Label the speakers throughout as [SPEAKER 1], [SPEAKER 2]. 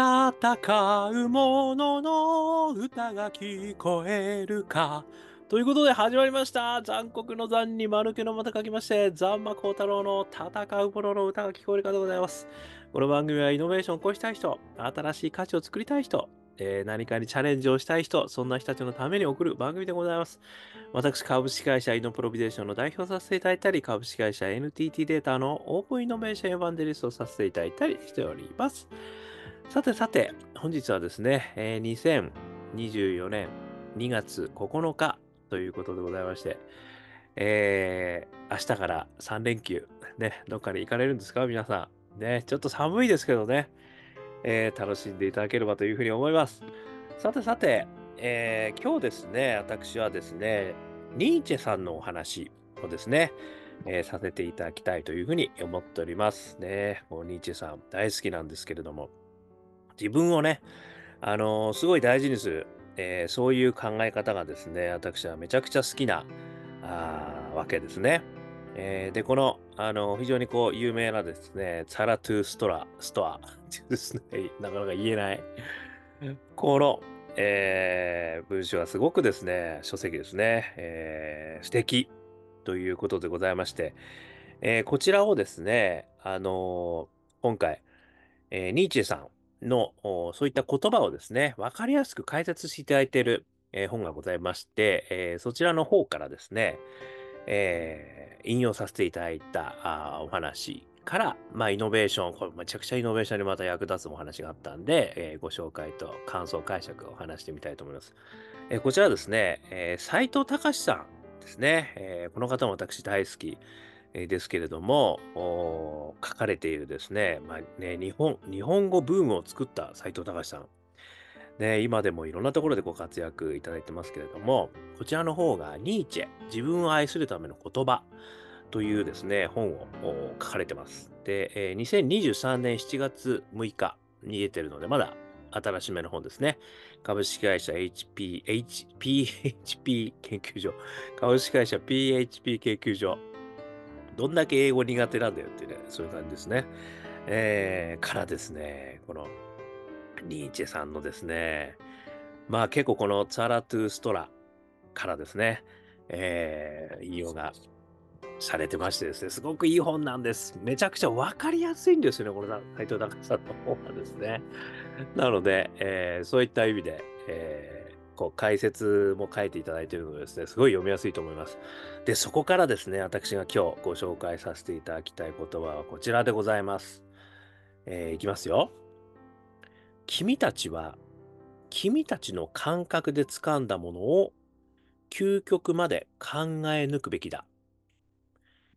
[SPEAKER 1] 戦う者のの歌が聞こえるか。ということで始まりました。残酷の残に丸けのまた書きまして、ザンマコウタロウの戦う者の歌が聞こえるかでございます。この番組はイノベーションを起こしたい人、新しい価値を作りたい人、えー何かにチャレンジをしたい人、そんな人たちのために送る番組でございます。私、株式会社イノプロビゼーションの代表させていただいたり、株式会社 NTT データのオープンイノベーションエヴァンデリストをさせていただいたりしております。さてさて、本日はですね、えー2024年2月9日ということでございまして、えー明日から3連休、ね、どっかに行かれるんですか？皆さん。ね、ちょっと寒いですけどね、えー楽しんでいただければというふうに思います。さてさて、えー今日ですね、私はですね、ニーチェさんのお話をですね、えーさせていただきたいというふうに思っておりますね。もうニーチェさん大好きなんですけれども、自分をね、あのすごい大事にする、えーそういう考え方がですね、私はめちゃくちゃ好きなあわけですね。えーで、この、あの非常にこう有名なですね、ザラトゥストラ、ストアですね、なかなか言えない。この、えー文章はすごくですね、書籍ですね、えー素敵ということでございまして、えーこちらをですね、あのー今回、えーニーチェさんのそういった言葉をですね、わかりやすく解説していただいている、えー本がございまして、えーそちらの方からですね、えー引用させていただいたあお話から、まあ、イノベーション、これめちゃくちゃイノベーションにまた役立つお話があったんで、えーご紹介と感想解釈を話してみたいと思います。えーこちらですね、えー藤隆さんですね、えーこの方も私大好きですけれども、書かれているですね、まあね、日本、日本語ブームを作った斉藤隆さん。ね、今でもいろんなところでご活躍いただいてますけれども、こちらの方がニーチェ、自分を愛するための言葉というですね、本を書かれてます。で、えー2023年7月6日に出てるので、まだ新しめの本ですね。株式会社 HP、H、PHP 研究所。株式会社 PHP 研究所。どんだけ英語苦手なんだよってね、そういう感じですね。えーからですね、このニーチェさんのですね、まあ結構このツァラトゥストラからですね、えー引用がされてましてですね、すごくいい本なんです。めちゃくちゃわかりやすいんですよね、この斎藤隆さんの本はですね。なので、えーそういった意味で、えーこう解説も書いていただいているのでですね、すごい読みやすいと思います。で、そこからですね、私が今日ご紹介させていただきたい言葉はこちらでございます。えーいきますよ。君たちは、君たちの感覚で掴んだものを究極まで考え抜くべきだ。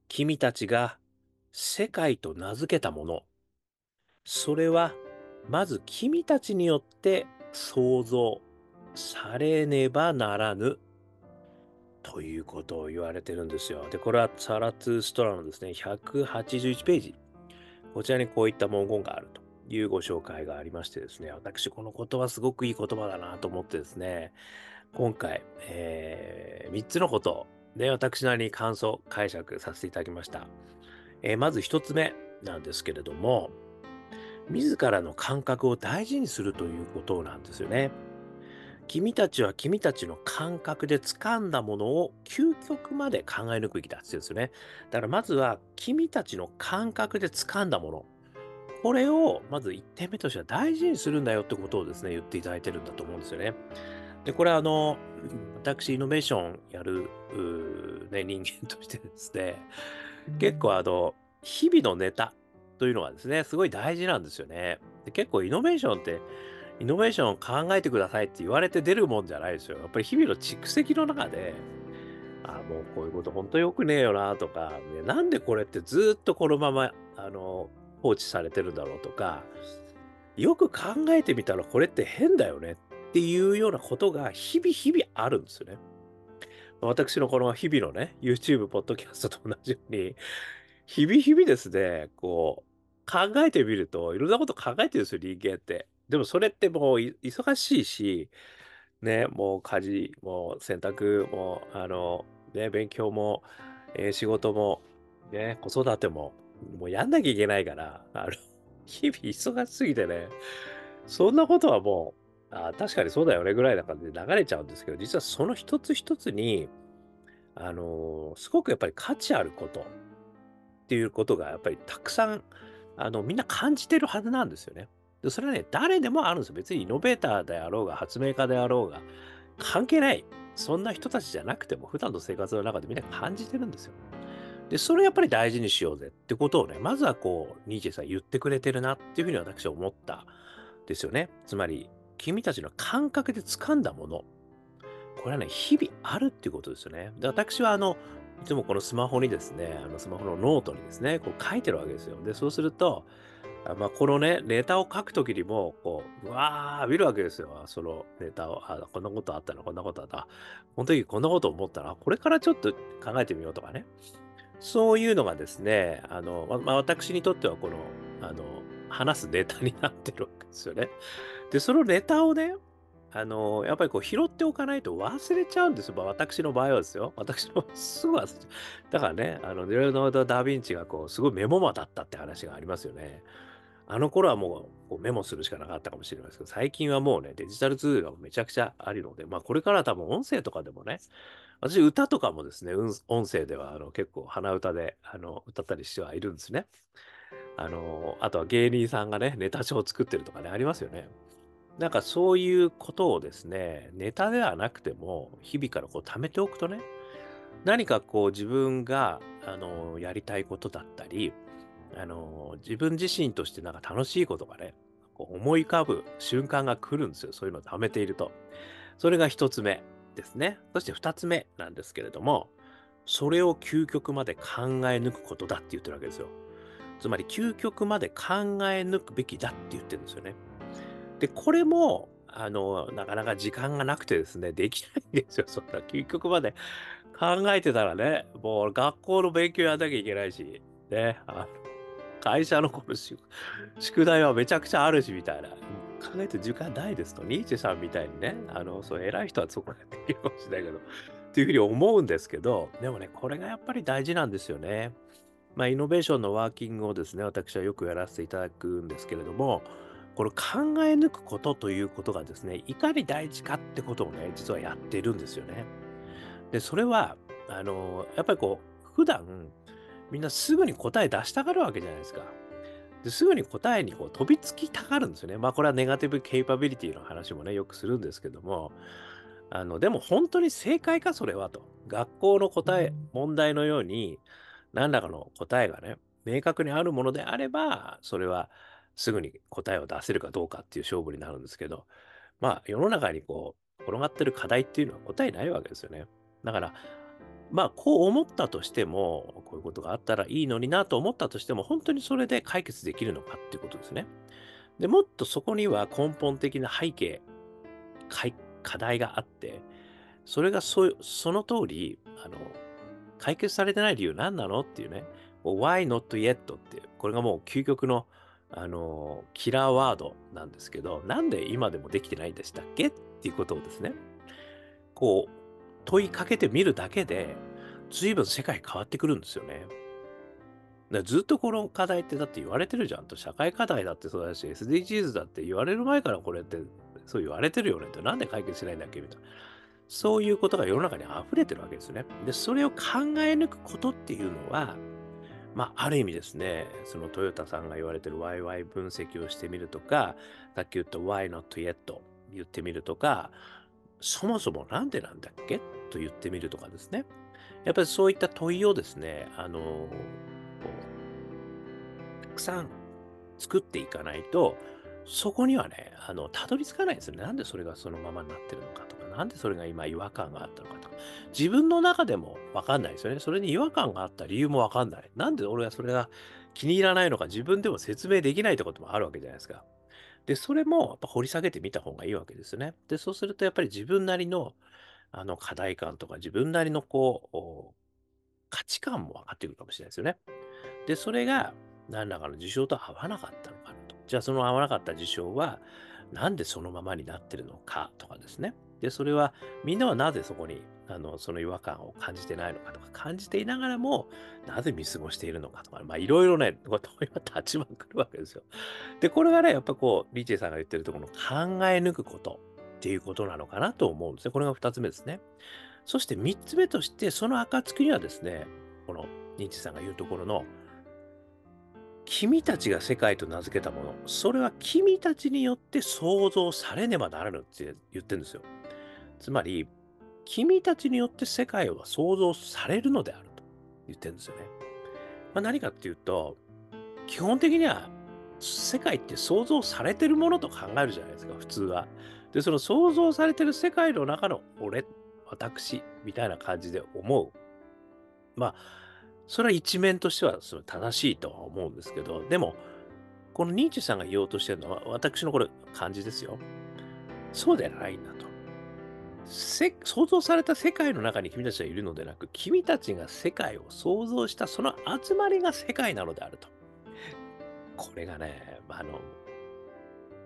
[SPEAKER 1] 君たちが世界と名付けたもの、それはまず君たちによって創造されねばならぬということを言われてるんですよ。で、これはサラツーストラのですね、181ページ。こちらにこういった文言があるというご紹介がありましてですね、私この言葉すごくいい言葉だなと思ってですね、今回、えー3つのことを、私なりに感想、解釈させていただきました。えーまず1つ目なんですけれども、自らの感覚を大事にするということなんですよね。君たちは君たちの感覚で掴んだものを究極まで考え抜くべきだって言うんですよね。だからまずは君たちの感覚で掴んだもの。これをまず1点目としては大事にするんだよってことをですね、言っていただいてるんだと思うんですよね。で、これはあの、私、イノベーションやる、ね、人間としてですね、結構あの、日々のネタというのはですね、すごい大事なんですよね。で結構イノベーションって、イノベーションを考えてくださいって言われて出るもんじゃないですよ。やっぱり日々の蓄積の中で、あもうこういうこと本当良くねえよなとか、ね、なんでこれってずっとこのままあの放置されてるんだろうとか、よく考えてみたらこれって変だよねっていうようなことが日々日々あるんですよね。私のこの日々のね、YouTube、ポッドキャストと同じように、日々日々ですね、こう、考えてみると、いろんなこと考えてるんですよ、人間って。でもそれってもう忙しいし、ね、もう家事も洗濯も、あの、ね、勉強も、えー仕事も、ね、子育ても、もうやんなきゃいけないから、あの、日々忙しすぎてね、そんなことはもう、あ確かにそうだよねぐらいな感じで流れちゃうんですけど、実はその一つ一つに、あのーすごくやっぱり価値あることっていうことがやっぱりたくさん、あの、みんな感じてるはずなんですよね。で、それはね、誰でもあるんですよ。別にイノベーターであろうが、発明家であろうが、関係ない。そんな人たちじゃなくても、普段の生活の中でみんな感じてるんですよ。で、それをやっぱり大事にしようぜってことをね、まずはこう、ニーチェさん言ってくれてるなっていうふうに私は思ったですよね。つまり、君たちの感覚で掴んだもの、これはね、日々あるっていうことですよね。で、私はあの、いつもこのスマホにですね、あのスマホのノートにですね、こう書いてるわけですよ。で、そうすると、あまあ、このね、ネタを書くときにも、こう、うわー、見るわけですよ。そのネタを、あ、こんなことあったな、こんなことあった。この時こんなこと思ったら、これからちょっと考えてみようとかね。そういうのがですね、あの、まあ、私にとってはこの、あの、話すネタになってるわけですよね。で、そのネタをね、あの、やっぱりこう拾っておかないと忘れちゃうんですよ。まあ、私の場合はですよ。私のすぐ忘れちゃう。だからね、あの、レオナルド・ダ・ヴィンチがこう、すごいメモマだったって話がありますよね。あの頃はもうこうメモするしかなかったかもしれないですけど、最近はもうね、デジタルツールがめちゃくちゃあるので、まあこれから多分音声とかでもね、私歌とかもですね、音声ではあの結構鼻歌であの歌ったりしてはいるんですね。あの、あとは芸人さんがね、ネタ帳を作ってるとかね、ありますよね。なんかそういうことをですね、ネタではなくても、日々からこう貯めておくとね、何かこう自分が、あの、やりたいことだったり、あの、自分自身としてなんか楽しいことがね、こう思い浮かぶ瞬間が来るんですよ。そういうのを貯めていると。それが一つ目ですね。そして二つ目なんですけれども、それを究極まで考え抜くことだって言ってるわけですよ。つまり究極まで考え抜くべきだって言ってるんですよね。で、これも、あの、なかなか時間がなくてですね、できないんですよ。そんな究極まで考えてたらね、もう学校の勉強やんなきゃいけないし、ね、あの会社のこの宿題はめちゃくちゃあるし、みたいな。考えて時間ないですと。ニーチェさんみたいにね、あの、そう、偉い人はそこでできるかもしれないけど、っていうふうに思うんですけど、でもね、これがやっぱり大事なんですよね。まあ、イノベーションのワーキングをですね、私はよくやらせていただくんですけれども、これ考え抜くことということがですね、いかに大事かってことをね、実はやってるんですよね。で、それは、あの、やっぱりこう、普段、みんなすぐに答え出したがるわけじゃないですか。ですぐに答えにこう飛びつきたがるんですよね。まあこれはネガティブケイパビリティの話もね、よくするんですけども、あの、でも本当に正解かそれはと。学校の答え、問題のように、何らかの答えがね、明確にあるものであれば、それはすぐに答えを出せるかどうかっていう勝負になるんですけど、まあ世の中にこう、転がってる課題っていうのは答えないわけですよね。だから、まあ、こう思ったとしても、こういうことがあったらいいのになと思ったとしても、本当にそれで解決できるのかっていうことですね。でもっとそこには根本的な背景、課題があって、それがそその通り、あの、解決されてない理由何なのっていうね、why not yet っていう、これがもう究極の、あの、キラーワードなんですけど、なんで今でもできてないんでしたっけっていうことをですね、こう、問いかけてみるだけで、随分世界変わってくるんですよね。ずっとこの課題ってだって言われてるじゃんと、社会課題だってそうだし、SDGs だって言われる前からこれってそう言われてるよねって、なんで解決しないんだっけみたいな。そういうことが世の中に溢れてるわけですね。で、それを考え抜くことっていうのは、まあ、ある意味ですね、そのトヨタさんが言われてる YY 分析をしてみるとか、さっき言った Why not yet? 言ってみるとか、そもそもなんでなんだっけ？と言ってみるとかですね。やっぱりそういった問いをですね、あの、たくさん作っていかないと、そこにはね、あの、たどり着かないんですよね。なんでそれがそのままになってるのかとか、なんでそれが今違和感があったのかとか、自分の中でもわかんないですよね。それに違和感があった理由もわかんない。なんで俺はそれが気に入らないのか自分でも説明できないってこともあるわけじゃないですか。で、それもやっぱ掘り下げてみた方がいいわけですね。で、そうするとやっぱり自分なりのあの課題感とか自分なりのこう、価値観も分かってくるかもしれないですよね。で、それが何らかの事象と合わなかったのかなと。じゃあその合わなかった事象は、なんでそのままになってるのかとかですね。で、それはみんなはなぜそこにあのその違和感を感じてないのかとか、感じていながらもなぜ見過ごしているのかとか、まあいろいろね、こう問いは立ちまくるわけですよ。で、これがね、やっぱこう、リチェさんが言ってるところの考え抜くことっていうことなのかなと思うんですね。これが2つ目ですね。そして3つ目として、その暁にはですね、このニーチェさんが言うところの、君たちが世界と名付けたもの、それは君たちによって創造されねばならぬって言ってるんですよ。つまり、君たちによって世界は創造されるのであると言ってるんですよね。まあ、何かっていうと、基本的には世界って創造されてるものと考えるじゃないですか、普通は。で、その創造されてる世界の中の俺、私、みたいな感じで思う。まあ、それは一面としてはその正しいとは思うんですけど、でも、このニーチェさんが言おうとしてるのは、私のこれ、感じですよ。そうではないんだと。せ想像された世界の中に君たちはいるのでなく、君たちが世界を創造したその集まりが世界なのであると。これがね、あの、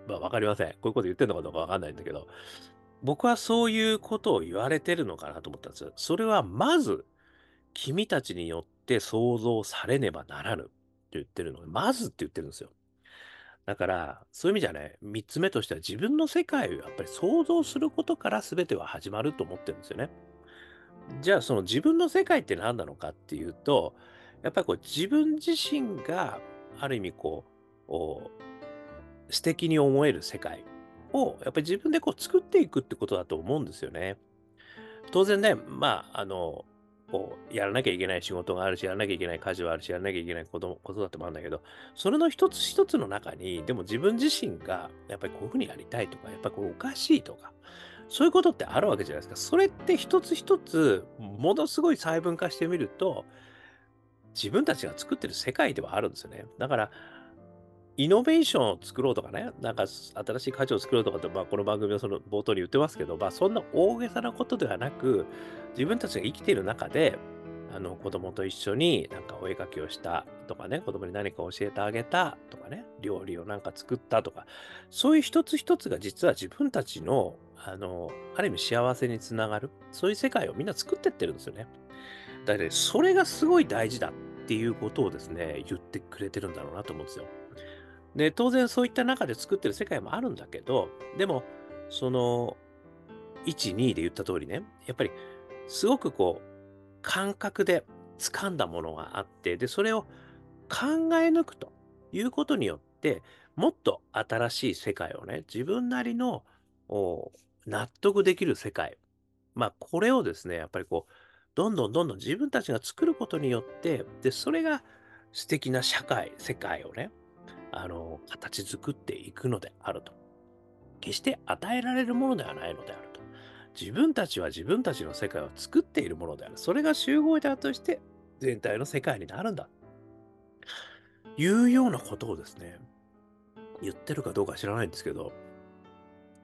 [SPEAKER 1] まあ、わかりません。こういうこと言ってるのかどうかわかんないんだけど、僕はそういうことを言われてるのかなと思ったんです。それはまず、君たちによって創造されねばならぬって言ってるのまずって言ってるんですよ。だから、そういう意味じゃね、3つ目としては自分の世界をやっぱり想像することから全ては始まると思ってるんですよね。じゃあ、その自分の世界って何なのかっていうと、やっぱりこう自分自身がある意味こう、素敵に思える世界をやっぱり自分でこう作っていくってことだと思うんですよね。当然ね、まあ、あの、こう、やらなきゃいけない仕事があるし、やらなきゃいけない家事はあるし、やらなきゃいけないこと子育てもあるんだけど、それの一つ一つの中に、でも自分自身が、やっぱりこういうふうにやりたいとか、やっぱりこれおかしいとか、そういうことってあるわけじゃないですか。それって一つ一つ、ものすごい細分化してみると、自分たちが作ってる世界ではあるんですよね。だから、イノベーションを作ろうとかね、なんか新しい価値を作ろうとかって、まあ、この番組はその冒頭に言ってますけど、まあ、そんな大げさなことではなく、自分たちが生きている中で、あの子供と一緒になんかお絵かきをしたとかね、子供に何か教えてあげたとかね、料理をなんか作ったとか、そういう一つ一つが実は自分たちの、あの、ある意味幸せにつながる、そういう世界をみんな作ってってるんですよね。だから、ね、それがすごい大事だっていうことをですね、言ってくれてるんだろうなと思うんですよ。で、当然そういった中で作ってる世界もあるんだけど、でも、その、1、2で言った通りね、やっぱり、すごくこう、感覚で掴んだものがあって、で、それを考え抜くということによって、もっと新しい世界をね、自分なりの納得できる世界。まあ、これをですね、やっぱりこう、どんどんどんどん自分たちが作ることによって、で、それが素敵な社会、世界をね、あの、形作っていくのであると。決して与えられるものではないのであると。自分たちは自分たちの世界を作っているものである。それが集合体として全体の世界になるんだ。いうようなことをですね、言ってるかどうか知らないんですけど、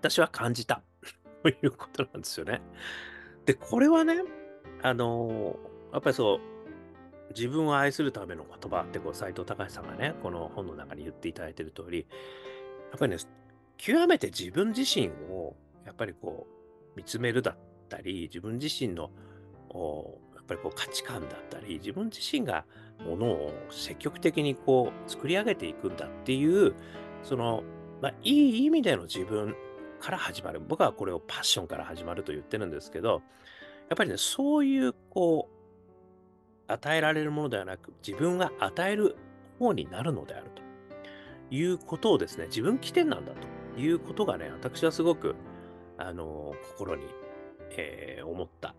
[SPEAKER 1] 私は感じた。ということなんですよね。で、これはね、あのやっぱりそう、自分を愛するための言葉ってこう斎藤隆さんがね、この本の中に言っていただいている通り、やっぱりね、極めて自分自身をやっぱりこう見つめるだったり、自分自身のやっぱりこう価値観だったり、自分自身がものを積極的にこう作り上げていくんだっていう、その、まあ、いい意味での自分から始まる。僕はこれをパッションから始まると言ってるんですけど、やっぱりね、そういうこう、与えられるものではなく、自分が与える方になるのであるということをですね、自分起点なんだということがね、私はすごく、あの、心に、えー、思った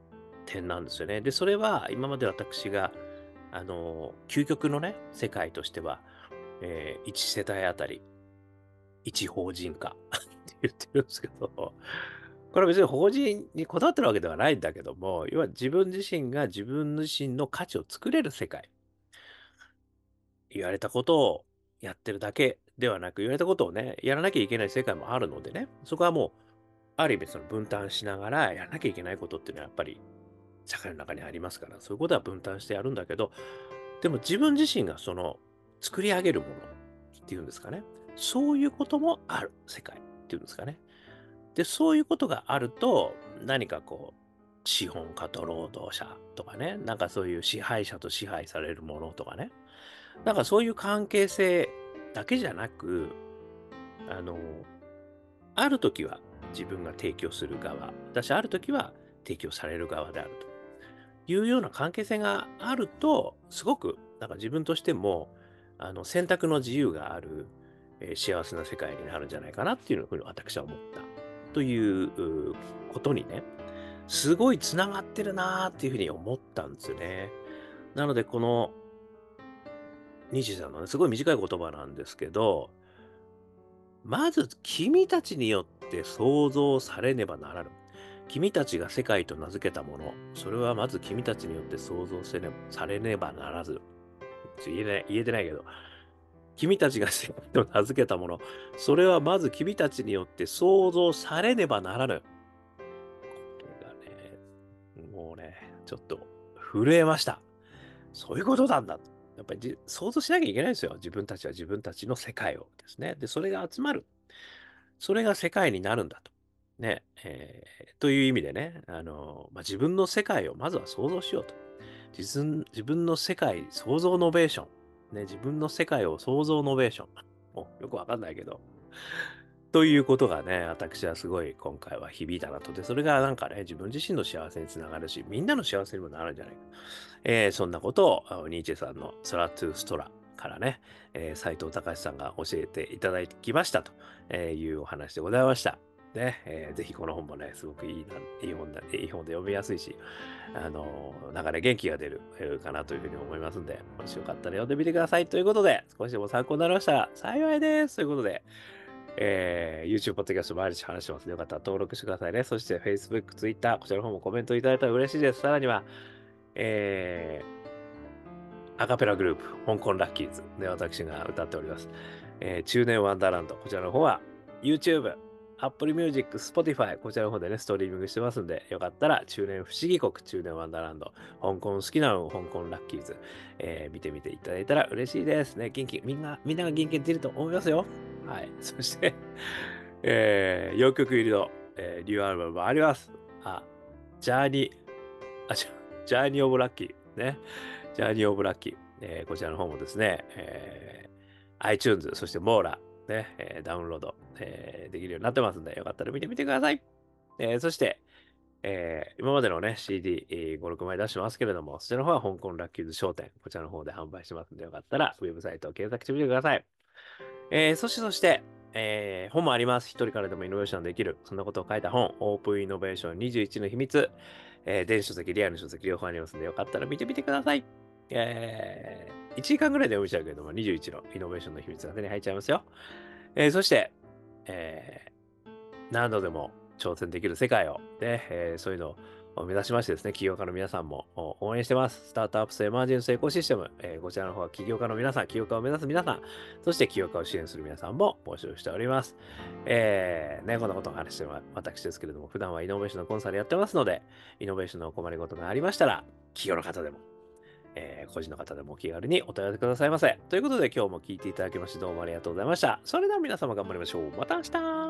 [SPEAKER 1] 点なんですよね。で、それは今まで私が、あの、究極のね、世界としては、えー、1世帯あたり、1法人化って言ってるんですけど、これは別に法人にこだわってるわけではないんだけども、要は自分自身が自分自身の価値を作れる世界。言われたことをやってるだけではなく、言われたことをね、やらなきゃいけない世界もあるのでね、そこはもう、ある意味その分担しながらやらなきゃいけないことっていうのはやっぱり社会の中にありますから、そういうことは分担してやるんだけど、でも自分自身がその作り上げるものっていうんですかね、そういうこともある世界っていうんですかね。で、そういうことがあると、何かこう、資本家と労働者とかね、なんかそういう支配者と支配されるものとかね、なんかそういう関係性だけじゃなく、あの、ある時は自分が提供する側、私ある時は提供される側であると。いうような関係性があると、すごくなんか自分としてもあの選択の自由がある、えー幸せな世界になるんじゃないかなっていうふうに私は思った。ということにね、すごいつながってるなーっていうふうに思ったんですよね。なので、この西さんのね、すごい短い言葉なんですけど、まず君たちによって創造されねばならぬ。君たちが世界と名付けたもの、それはまず君たちによって創造せねされねばならず。言えない、言えてないけど、君たちが世界と名付けたもの、それはまず君たちによって創造されねばならぬ。これがね、もうね、ちょっと震えました。そういうことなんだ。やっぱり創造しなきゃいけないんですよ。自分たちは自分たちの世界をですね。で、それが集まる。それが世界になるんだと。ね。えーという意味でね、あのまあ、自分の世界をまずは創造しようと。自分自分の世界、創造ノベーション。ね、自分の世界を創造ノベーション。もよくわかんないけど。ということがね、私はすごい今回は響いたなと。で、それがなんかね、自分自身の幸せにつながるし、みんなの幸せにもなるんじゃないか。えーそんなことを、ニーチェさんのスラトゥーストラからね、えー斉藤隆さんが教えていただきましたとえーいうお話でございました。ね、えーぜひこの本もね、すごくいいないい本だ、いい本で読みやすいし、あのーなんかね、元気が出るえーかなというふうに思いますんで、もしよかったら読んでみてください。ということで、少しでも参考になりましたら幸いです。ということで、えー YouTube、ポッドキャスト毎日話してますので、よかったら登録してくださいね。そして Facebook、Twitter、こちらの方もコメントいただいたら嬉しいです。さらには、えーアカペラグループ、香港ラッキーズで私が歌っております。えー中年ワンダーランド、こちらの方は YouTube、Apple Music、Spotify、こちらの方でね、ストリーミングしてますんで、よかったら中年不思議国、中年ワンダーランド、香港好きなの、香港ラッキーズ、えー見てみていただいたら嬉しいですね。元気、みんな、みんなが元気出ると思いますよ。はい。そして、えー、4曲入りの、えーニューアルバムもあります。あ、ジャーニー、あ、ジャーニーオブラッキー。ね。ジャーニーオブラッキー。えーこちらの方もですね、えー iTunes、そしてモーラ、ね、えダウンロード、えできるようになってますんで、よかったら見てみてください。えそして、えー今までのね、CD、えー5、6枚出してますけれども、そちらの方は香港ラッキーズ商店、こちらの方で販売してますんで、よかったらウェブサイトを検索してみてください。えーそしてそして、えー本もあります。一人からでもイノベーションできる。そんなことを書いた本、オープンイノベーション21の秘密。えー電子書籍、リアル書籍両方ありますので、よかったら見てみてください。えー1時間ぐらいで読みちゃうけれども、21のイノベーションの秘密が手に入っちゃいますよ。えーそして、えー何度でも挑戦できる世界を、ねえーそういうのを目指しましてですね、起業家の皆さんも応援してます。スタートアップスエマージェンスエコシステム、えーこちらの方は起業家の皆さん、起業家を目指す皆さん、そして起業家を支援する皆さんも募集しております。えーね、こんなことを話してるのは私ですけれども、普段はイノベーションのコンサルやってますので、イノベーションのお困りごとがありましたら、企業の方でも、えー個人の方でもお気軽にお問い合わせくださいませ。ということで今日も聞いていただきましてどうもありがとうございました。それでは皆様頑張りましょう。また明日